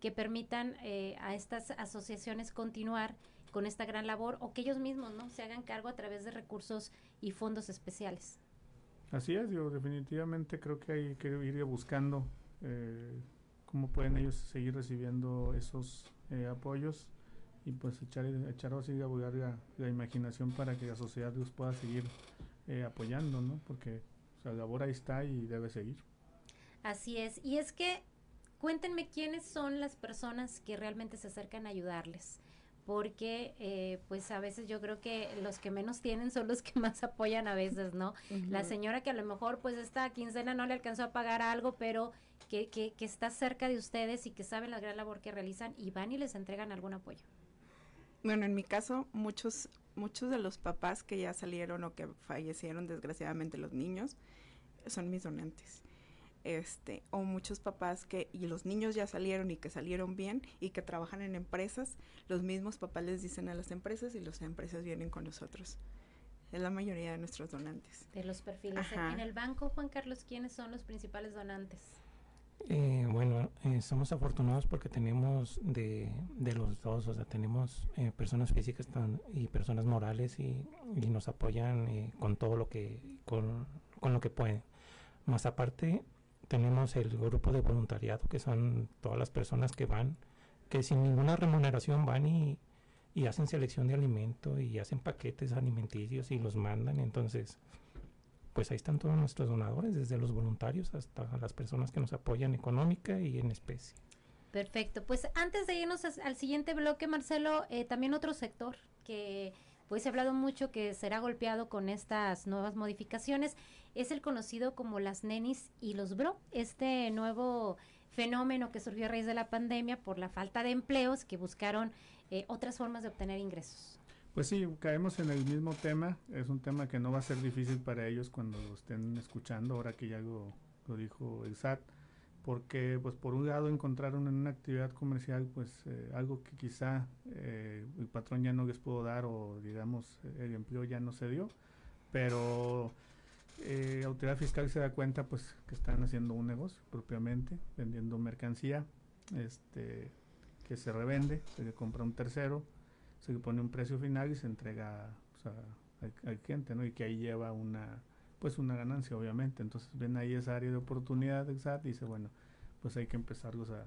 que permitan eh, a estas asociaciones continuar con esta gran labor o que ellos mismos, ¿no? Se hagan cargo a través de recursos y fondos especiales. Así es, yo definitivamente creo que hay que ir buscando eh, cómo pueden ellos seguir recibiendo esos eh, apoyos y pues echar, echar así a la, la, imaginación para que la sociedad los pueda seguir eh, apoyando, ¿no? Porque la labor ahí está y debe seguir. Así es, y es que cuéntenme quiénes son las personas que realmente se acercan a ayudarles porque eh, pues a veces yo creo que los que menos tienen son los que más apoyan a veces, ¿no? La señora que a lo mejor pues esta quincena no le alcanzó a pagar algo, pero que, que, que está cerca de ustedes y que saben la gran labor que realizan y van y les entregan algún apoyo. Bueno, en mi caso, muchos, muchos de los papás que ya salieron o que fallecieron, desgraciadamente los niños, son mis donantes. Este, o muchos papás que, y los niños ya salieron y que salieron bien y que trabajan en empresas, los mismos papás les dicen a las empresas y las empresas vienen con nosotros. Es la mayoría de nuestros donantes. De los perfiles. En el banco, Juan Carlos, ¿quiénes son los principales donantes? Eh, bueno, eh, somos afortunados porque tenemos de, de, los dos, o sea, tenemos eh, personas físicas y personas morales y, y nos apoyan con todo lo que, con, con, lo que pueden. Más aparte, tenemos el grupo de voluntariado, que son todas las personas que van, que sin ninguna remuneración van y, y hacen selección de alimento y hacen paquetes alimenticios y los mandan. Entonces, pues ahí están todos nuestros donadores, desde los voluntarios hasta las personas que nos apoyan económica y en especie. Perfecto. Pues antes de irnos al siguiente bloque, Marcelo, eh, también otro sector que pues se ha hablado mucho que será golpeado con estas nuevas modificaciones es el conocido como las nenis y los bro, este nuevo fenómeno que surgió a raíz de la pandemia por la falta de empleos que buscaron eh, otras formas de obtener ingresos. Pues sí, caemos en el mismo tema. Es un tema que no va a ser difícil para ellos cuando lo estén escuchando, ahora que ya lo, lo dijo el SAT, porque pues por un lado encontraron en una actividad comercial pues eh, algo que quizá eh, el patrón ya no les pudo dar o digamos el empleo ya no se dio, pero eh, autoridad fiscal se da cuenta pues que están haciendo un negocio propiamente, vendiendo mercancía este, que se revende, se compra un tercero, se pone un precio final y se entrega pues, al, cliente, ¿no? Y que ahí lleva una, pues una ganancia, obviamente. Entonces ven ahí esa área de oportunidad del SAT y dice, bueno, pues hay que empezarlos a,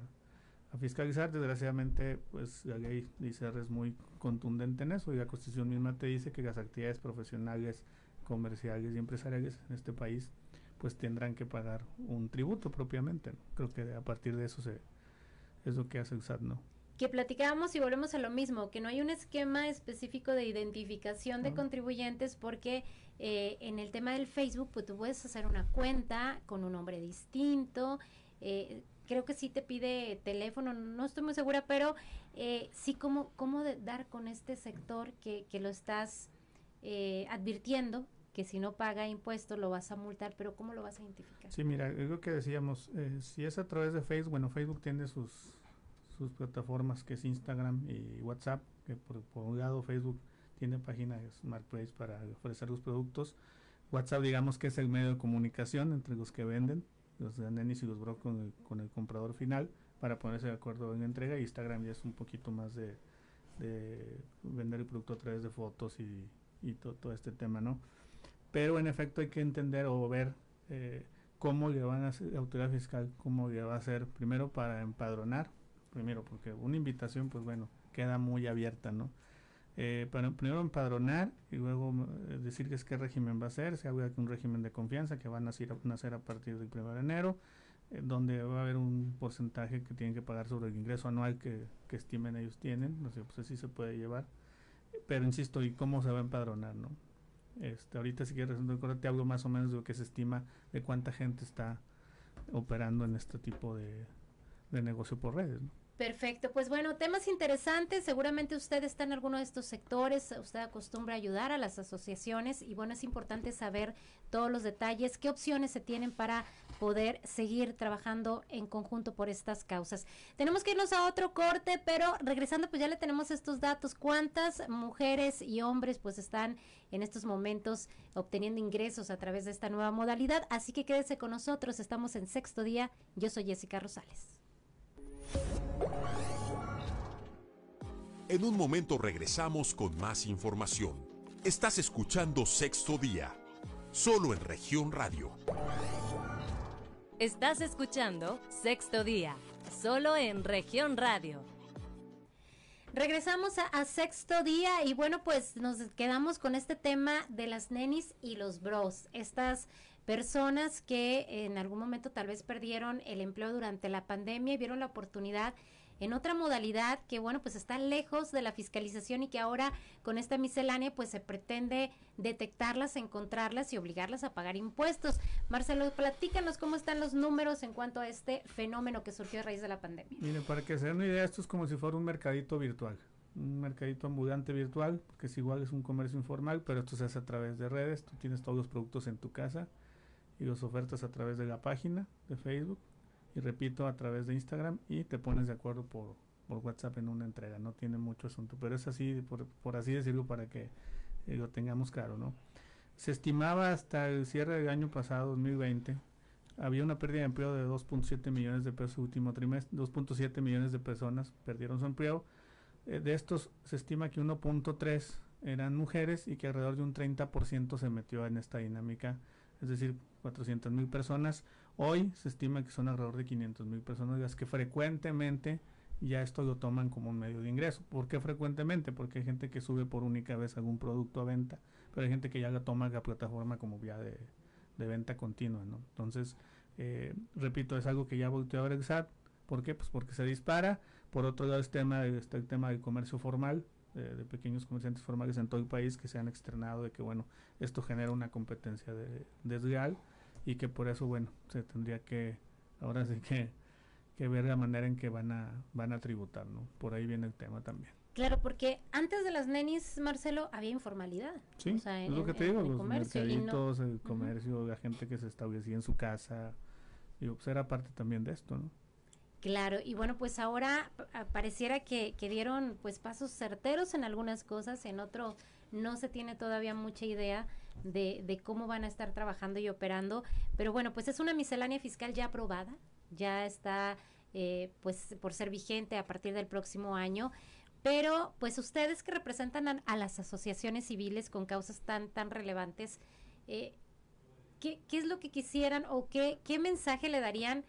fiscalizar. Desgraciadamente, pues la ley de ICR es muy contundente en eso y la Constitución misma te dice que las actividades profesionales, comerciales y empresariales en este país pues tendrán que pagar un tributo propiamente. Creo que a partir de eso se, es lo que hace el ¿no? Que platicábamos y volvemos a lo mismo, que no hay un esquema específico de identificación de contribuyentes porque eh, en el tema del Facebook, pues tú puedes hacer una cuenta con un nombre distinto. Eh, creo que sí te pide teléfono, no estoy muy segura, pero eh, sí cómo, cómo dar con este sector que, que lo estás advirtiendo que si no paga impuestos lo vas a multar, pero ¿cómo lo vas a identificar? Sí, mira, es lo que decíamos, si es a través de Facebook, bueno, Facebook tiene sus sus plataformas que es Instagram y WhatsApp, que por, un lado Facebook tiene páginas Marketplace para ofrecer los productos. WhatsApp digamos que es el medio de comunicación entre los que venden, los nenis y los bro con con el comprador final para ponerse de acuerdo en la entrega. Instagram ya es un poquito más de, vender el producto a través de fotos y, y todo este tema, ¿no? Pero en efecto hay que entender o ver eh, cómo le van a hacer la autoridad fiscal, cómo le va a hacer primero para empadronar primero, porque una invitación, pues bueno, queda muy abierta, ¿no? Eh, para primero empadronar y luego eh, decir que es qué régimen va a ser, se habla de un régimen de confianza que van a nacer a partir del 1 de enero, eh, donde va a haber un porcentaje que tienen que pagar sobre el ingreso anual que, estimen ellos tienen, no sé, pues así se puede llevar. Pero insisto, ¿y cómo se va a empadronar, no? Este, ahorita si quieres te hablo más o menos de lo que se estima de cuánta gente está operando en este tipo de, de negocio por redes, ¿no? Perfecto, pues bueno, temas interesantes, seguramente usted está en alguno de estos sectores, usted acostumbra ayudar a las asociaciones y bueno, es importante saber todos los detalles, qué opciones se tienen para poder seguir trabajando en conjunto por estas causas. Tenemos que irnos a otro corte, pero regresando pues ya le tenemos estos datos, cuántas mujeres y hombres pues están en estos momentos obteniendo ingresos a través de esta nueva modalidad, así que quédese con nosotros, estamos en sexto día, yo soy Jessica Rosales. En un momento regresamos con más información. Estás escuchando Sexto Día, solo en región radio. Estás escuchando Sexto Día, solo en región radio. Regresamos a, sexto día y bueno, pues nos quedamos con este tema de las nenis y los bros. Estas personas que en algún momento tal vez perdieron el empleo durante la pandemia y vieron la oportunidad en otra modalidad que bueno pues está lejos de la fiscalización y que ahora con esta miscelánea pues se pretende detectarlas, encontrarlas y obligarlas a pagar impuestos. Marcelo, platícanos cómo están los números en cuanto a este fenómeno que surgió a raíz de la pandemia. Mire, para que se den una idea, esto es como si fuera un mercadito virtual un mercadito ambulante virtual, que es igual, es un comercio informal, pero esto se hace a través de redes, tú tienes todos los productos en tu casa y los ofertas a través de la página de Facebook y repito a través de Instagram y te pones de acuerdo por, por WhatsApp en una entrega. No tiene mucho asunto, pero es así, por, por así decirlo, para que eh, lo tengamos claro, ¿no? Se estimaba hasta el cierre del año pasado, 2020, había una pérdida de empleo de 2.7 millones de pesos último trimestre, 2.7 millones de personas perdieron su empleo. Eh, de estos se estima que 1.3 eran mujeres y que alrededor de un 30% se metió en esta dinámica, es decir, 400 mil personas. Hoy se estima que son alrededor de 500 mil personas las que frecuentemente ya esto lo toman como un medio de ingreso. ¿Por qué frecuentemente? Porque hay gente que sube por única vez algún producto a venta, pero hay gente que ya la toma la plataforma como vía de, venta continua. Entonces, eh, repito, es algo que ya volteó a ver el SAT. ¿Por qué? Pues porque se dispara. Por otro lado, este tema, está el tema del comercio formal, de, pequeños comerciantes formales en todo el país que se han externado de que, bueno, esto genera una competencia de, desleal y que por eso, bueno, se tendría que, ahora sí que, que ver la manera en que van a, van a tributar, ¿no? Por ahí viene el tema también. Claro, porque antes de las nenis, Marcelo, había informalidad. Sí, es lo que te digo, los comercio, mercaditos, el comercio, la gente que se establecía en su casa, y pues era parte también de esto, ¿no? Claro, y bueno, pues ahora pareciera que, que dieron pues pasos certeros en algunas cosas, en otro no se tiene todavía mucha idea de, de cómo van a estar trabajando y operando. Pero bueno, pues es una miscelánea fiscal ya aprobada, ya está eh, pues por ser vigente a partir del próximo año. Pero pues ustedes que representan a, las asociaciones civiles con causas tan, tan relevantes, eh, ¿qué, es lo que quisieran o qué, qué mensaje le darían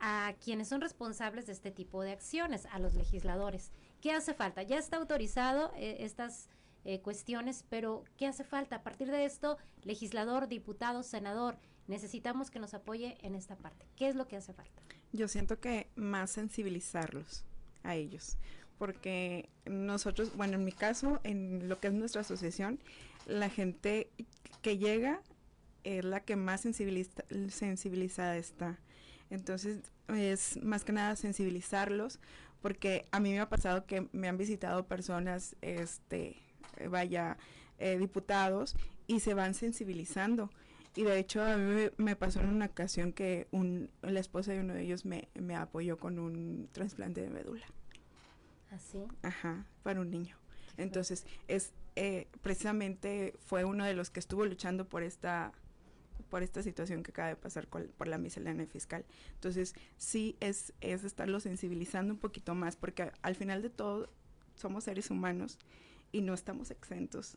a quienes son responsables de este tipo de acciones, a los legisladores? ¿Qué hace falta? Ya está autorizado eh, estas eh, cuestiones, pero ¿qué hace falta? A partir de esto, legislador, diputado, senador, necesitamos que nos apoye en esta parte. ¿Qué es lo que hace falta? Yo siento que más sensibilizarlos a ellos, porque nosotros, bueno, en mi caso, en lo que es nuestra asociación, la gente que llega es la que más sensibilizada está. Entonces, es más que nada sensibilizarlos, porque a mí me ha pasado que me han visitado personas, este, vaya, eh, diputados, y se van sensibilizando. Y de hecho a mí me, pasó en una ocasión que un, la esposa de uno de ellos me, me apoyó con un trasplante de médula. ¿Así? ¿Ah, Ajá, para un niño. Entonces, es eh, precisamente fue uno de los que estuvo luchando por esta por esta situación que acaba de pasar por la miscelánea fiscal. Entonces, sí es, es estarlo sensibilizando un poquito más, porque al final de todo somos seres humanos y no estamos exentos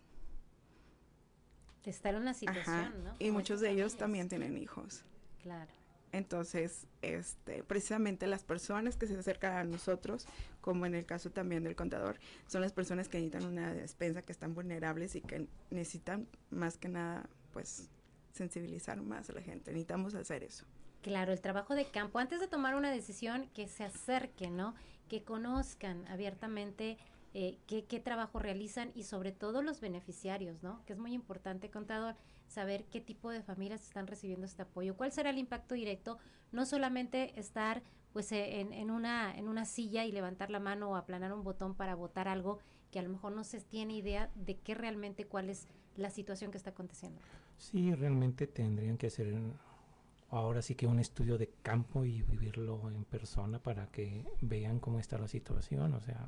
estar en una situación, ¿no? Y muchos de ellos también tienen hijos. Claro. Entonces, este, precisamente las personas que se acercan a nosotros, como en el caso también del contador, son las personas que necesitan una despensa, que están vulnerables y que necesitan más que nada, pues, sensibilizar más a la gente. Necesitamos hacer eso. Claro, el trabajo de campo. Antes de tomar una decisión, que se acerquen, ¿no? Que conozcan abiertamente eh, qué, qué, trabajo realizan y sobre todo los beneficiarios, ¿no? Que es muy importante, contador, saber qué tipo de familias están recibiendo este apoyo, cuál será el impacto directo, no solamente estar pues eh, en, en, una, en una silla y levantar la mano o aplanar un botón para votar algo que a lo mejor no se tiene idea de qué realmente, cuál es la situación que está aconteciendo. Sí, realmente tendrían que hacer ahora sí que un estudio de campo y vivirlo en persona para que vean cómo está la situación, o sea,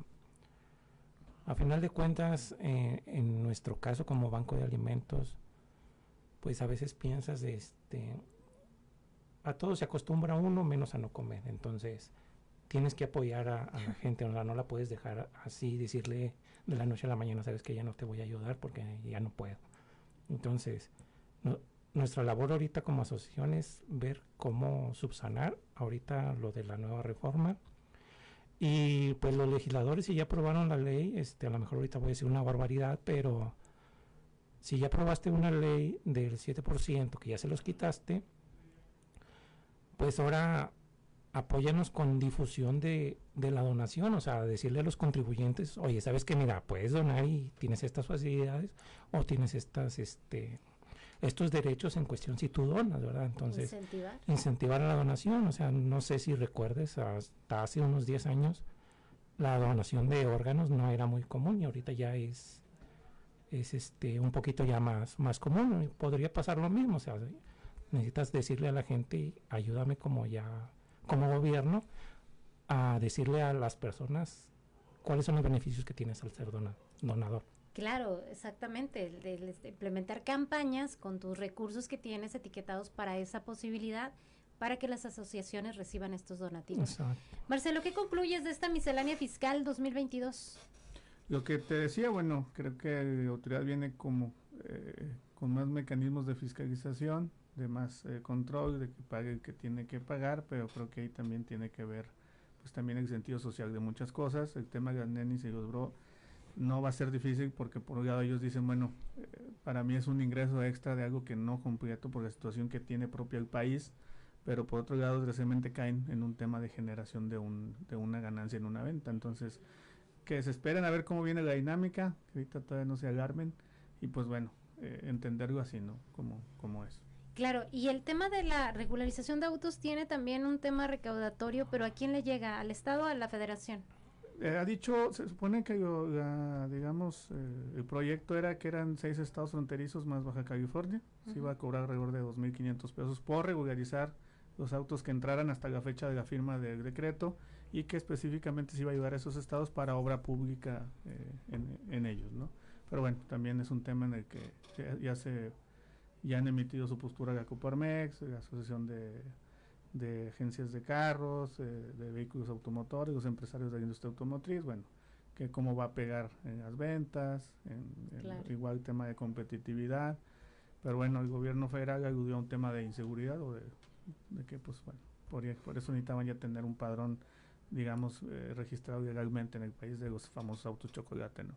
a final de cuentas, eh, en nuestro caso como banco de alimentos, pues a veces piensas, este, a todo se acostumbra uno menos a no comer. Entonces, tienes que apoyar a, la gente, o no la puedes dejar así, decirle de la noche a la mañana, sabes que ya no te voy a ayudar porque ya no puedo. Entonces, nuestra labor ahorita como asociación es ver cómo subsanar ahorita lo de la nueva reforma y pues los legisladores si ya aprobaron la ley, este, a lo mejor ahorita voy a decir una barbaridad, pero si ya aprobaste una ley del 7% que ya se los quitaste, pues ahora apóyanos con difusión de, de, la donación, o sea, decirle a los contribuyentes, oye, sabes que mira, puedes donar y tienes estas facilidades o tienes estas, este, estos derechos en cuestión si tú donas, ¿verdad? Entonces, incentivar. a la donación, o sea, no sé si recuerdes, hasta hace unos 10 años la donación de órganos no era muy común y ahorita ya es es este un poquito ya más más común, podría pasar lo mismo, o sea, necesitas decirle a la gente, ayúdame como ya como gobierno a decirle a las personas cuáles son los beneficios que tienes al ser donador. Claro, exactamente, el, implementar campañas con tus recursos que tienes etiquetados para esa posibilidad para que las asociaciones reciban estos donativos. Marcelo, ¿qué concluyes de esta miscelánea fiscal 2022? Lo que te decía, bueno, creo que la autoridad viene como eh, con más mecanismos de fiscalización, de más eh, control, de que pague el que tiene que pagar, pero creo que ahí también tiene que ver, pues también el sentido social de muchas cosas. El tema de las nenis y los bro no va a ser difícil porque por un lado ellos dicen, bueno, para mí es un ingreso extra de algo que no completo por la situación que tiene propia el país, pero por otro lado desgraciadamente caen en un tema de generación de, un, de una ganancia en una venta. Entonces, que se esperen a ver cómo viene la dinámica, que ahorita todavía no se alarmen, y pues bueno, eh, entenderlo así, ¿no? Como, como es. Claro, y el tema de la regularización de autos tiene también un tema recaudatorio, pero ¿a quién le llega? ¿Al Estado o a la Federación? Eh, ha dicho, se supone que digamos, eh, el proyecto era que eran seis estados fronterizos más Baja California, se iba a cobrar alrededor de 2.500 pesos por regularizar los autos que entraran hasta la fecha de la firma del decreto y que específicamente se iba a ayudar a esos estados para obra pública eh, en, en, ellos, ¿no? Pero bueno, también es un tema en el que ya se ya han emitido su postura la Coparmex, la Asociación de de agencias de carros, eh, de vehículos automotores, los empresarios de la industria automotriz, bueno, que cómo va a pegar en las ventas, en, en Claro. igual tema de competitividad, pero bueno, el gobierno federal aludió a un tema de inseguridad o de, de que pues bueno, por, por eso necesitaban ya tener un padrón, digamos, eh, registrado legalmente en el país de los famosos autos chocolate, ¿no?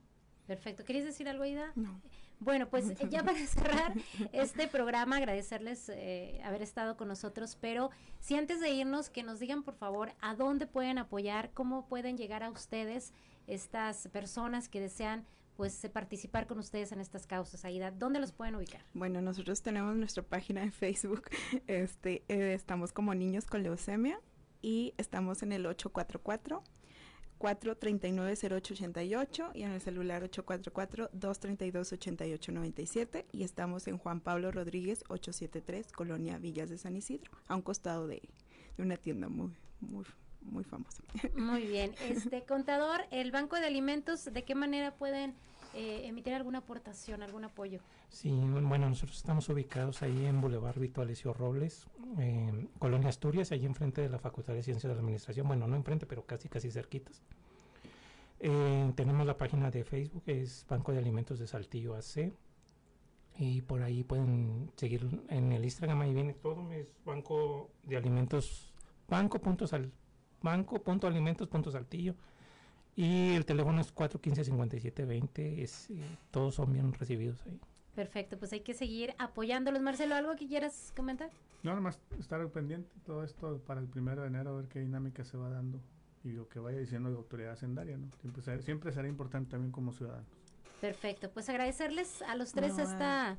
Perfecto. ¿Querías decir algo, Aida? No. Bueno, pues eh, ya para cerrar este programa, agradecerles eh, haber estado con nosotros, pero si antes de irnos, que nos digan por favor a dónde pueden apoyar, cómo pueden llegar a ustedes estas personas que desean pues eh, participar con ustedes en estas causas, Aida, ¿dónde los pueden ubicar? Bueno, nosotros tenemos nuestra página de Facebook. Este, eh, estamos como niños con leucemia y estamos en el 844 439-0888 y en el celular 844-232-8897 y estamos en Juan Pablo Rodríguez 873, Colonia Villas de San Isidro, a un costado de, de una tienda muy, muy, muy famosa. Muy bien. Este contador, el Banco de Alimentos, ¿de qué manera pueden eh, emitir alguna aportación, algún apoyo? Sí, bueno, nosotros estamos ubicados ahí en Boulevard Vito Alessio Robles, Colonia Asturias, ahí enfrente de la Facultad de Ciencias de la Administración. Bueno, no enfrente, pero casi, casi cerquitas. Eh, tenemos la página de Facebook, es Banco de Alimentos de Saltillo AC. Y por ahí pueden seguir en el Instagram, ahí viene todo, es Banco de Alimentos, banco.sal, banco.alimentos.saltillo. Y el teléfono es 415-5720, es, eh, todos son bien recibidos ahí. Perfecto, pues hay que seguir apoyándolos. Marcelo, ¿algo que quieras comentar? No, nada más estar al pendiente todo esto para el primero de enero, a ver qué dinámica se va dando y lo que vaya diciendo la autoridad hacendaria, ¿no? Siempre, será- siempre será importante también como ciudadanos. Perfecto, pues agradecerles a los tres No, esta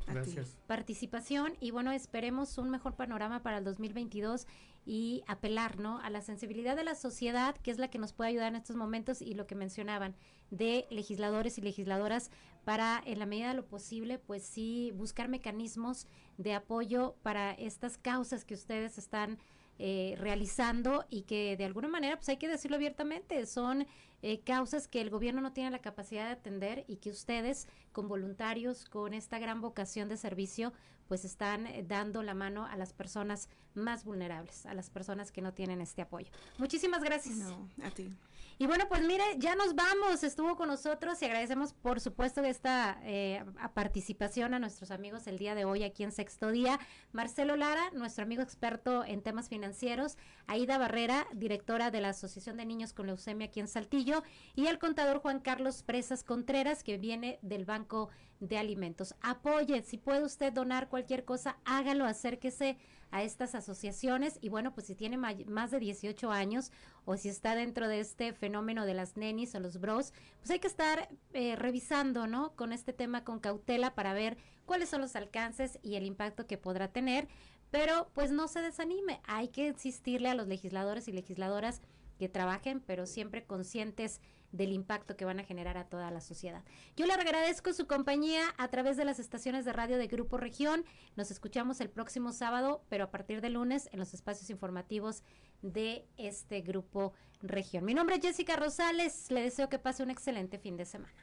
participación y bueno, esperemos un mejor panorama para el 2022 y apelar, ¿no? A la sensibilidad de la sociedad, que es la que nos puede ayudar en estos momentos y lo que mencionaban de legisladores y legisladoras para, en la medida de lo posible, pues sí, buscar mecanismos de apoyo para estas causas que ustedes están eh, realizando y que de alguna manera, pues hay que decirlo abiertamente, son eh, causas que el gobierno no tiene la capacidad de atender y que ustedes, con voluntarios, con esta gran vocación de servicio, pues están eh, dando la mano a las personas más vulnerables, a las personas que no tienen este apoyo. Muchísimas gracias. No, a ti. Y bueno, pues mire, ya nos vamos. Estuvo con nosotros y agradecemos, por supuesto, esta eh, participación a nuestros amigos el día de hoy aquí en Sexto Día. Marcelo Lara, nuestro amigo experto en temas financieros. Aida Barrera, directora de la Asociación de Niños con Leucemia aquí en Saltillo. Y el contador Juan Carlos Presas Contreras, que viene del Banco de Alimentos. Apoye, si puede usted donar cualquier cosa, hágalo, acérquese a estas asociaciones y bueno, pues si tiene más de 18 años o si está dentro de este fenómeno de las nenis o los bros, pues hay que estar eh, revisando, ¿no? Con este tema con cautela para ver cuáles son los alcances y el impacto que podrá tener, pero pues no se desanime, hay que insistirle a los legisladores y legisladoras que trabajen, pero siempre conscientes del impacto que van a generar a toda la sociedad. Yo le agradezco su compañía a través de las estaciones de radio de Grupo Región. Nos escuchamos el próximo sábado, pero a partir de lunes en los espacios informativos de este Grupo Región. Mi nombre es Jessica Rosales. Le deseo que pase un excelente fin de semana.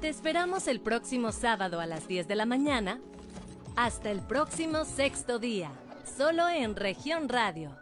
Te esperamos el próximo sábado a las 10 de la mañana. Hasta el próximo sexto día, solo en región radio